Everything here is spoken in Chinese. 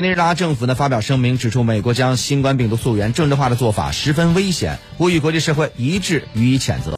尼日拉政府呢发表声明指出，美国将新冠病毒溯源政治化的做法十分危险，呼吁国际社会一致予以谴责。